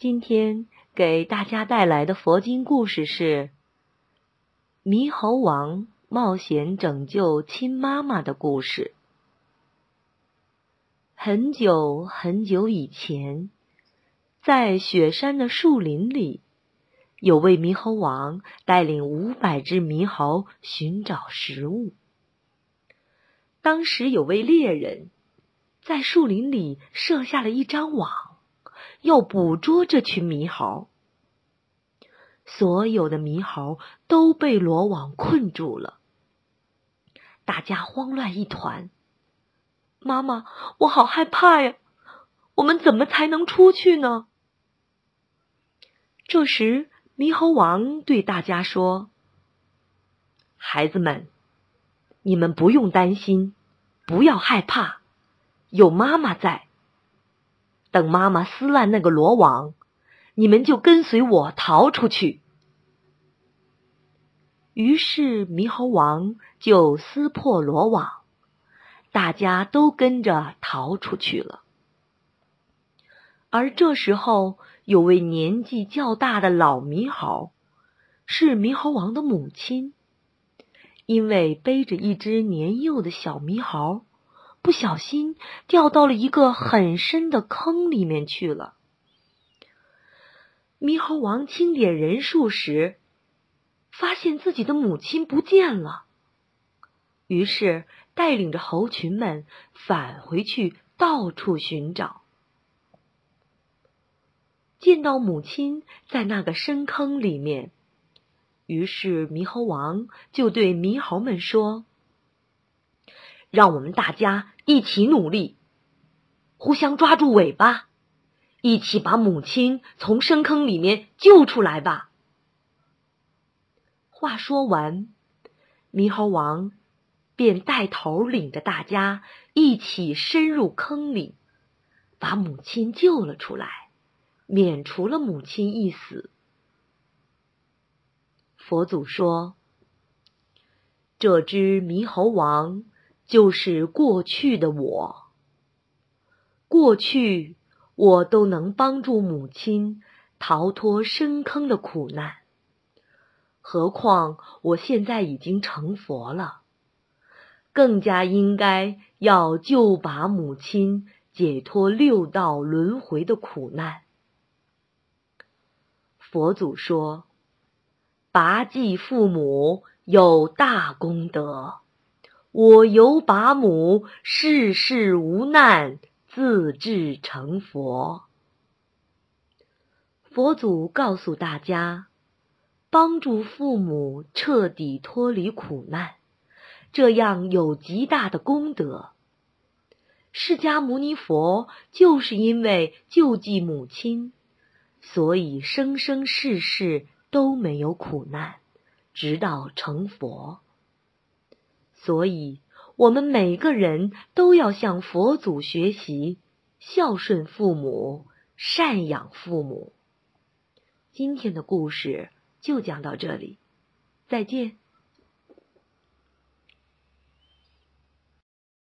今天给大家带来的佛经故事是《猕猴王冒险拯救亲妈妈的故事》。很久很久以前，在雪山的树林里，有位猕猴王带领五百只猕猴寻找食物。当时有位猎人在树林里设下了一张网，要捕捉这群猕猴。所有的猕猴都被罗网困住了，大家慌乱一团。妈妈，我好害怕呀！我们怎么才能出去呢？这时，猕猴王对大家说：“孩子们，你们不用担心，不要害怕，有妈妈在。等妈妈撕烂那个罗网，你们就跟随我逃出去。”于是，猕猴王就撕破罗网。大家都跟着逃出去了，而这时候有位年纪较大的老猕猴，是猕猴王的母亲，因为背着一只年幼的小猕猴，不小心掉到了一个很深的坑里面去了。猕猴王清点人数时，发现自己的母亲不见了，于是。带领着猴群们返回去，到处寻找。见到母亲在那个深坑里面，于是猕猴王就对猕猴们说：“让我们大家一起努力，互相抓住尾巴，一起把母亲从深坑里面救出来吧。”话说完，猕猴王。便带头领着大家一起深入坑里，把母亲救了出来，免除了母亲一死。佛祖说：“这只猕猴王就是过去的我，过去我都能帮助母亲逃脱深坑的苦难，何况我现在已经成佛了。”更加应该要救拔母亲，解脱六道轮回的苦难。佛祖说：“拔济父母有大功德，我由把母，世世无难，自至成佛。”佛祖告诉大家，帮助父母彻底脱离苦难。这样有极大的功德。释迦牟尼佛就是因为救济母亲，所以生生世世都没有苦难，直到成佛。所以，我们每个人都要向佛祖学习，孝顺父母，赡养父母。今天的故事就讲到这里，再见。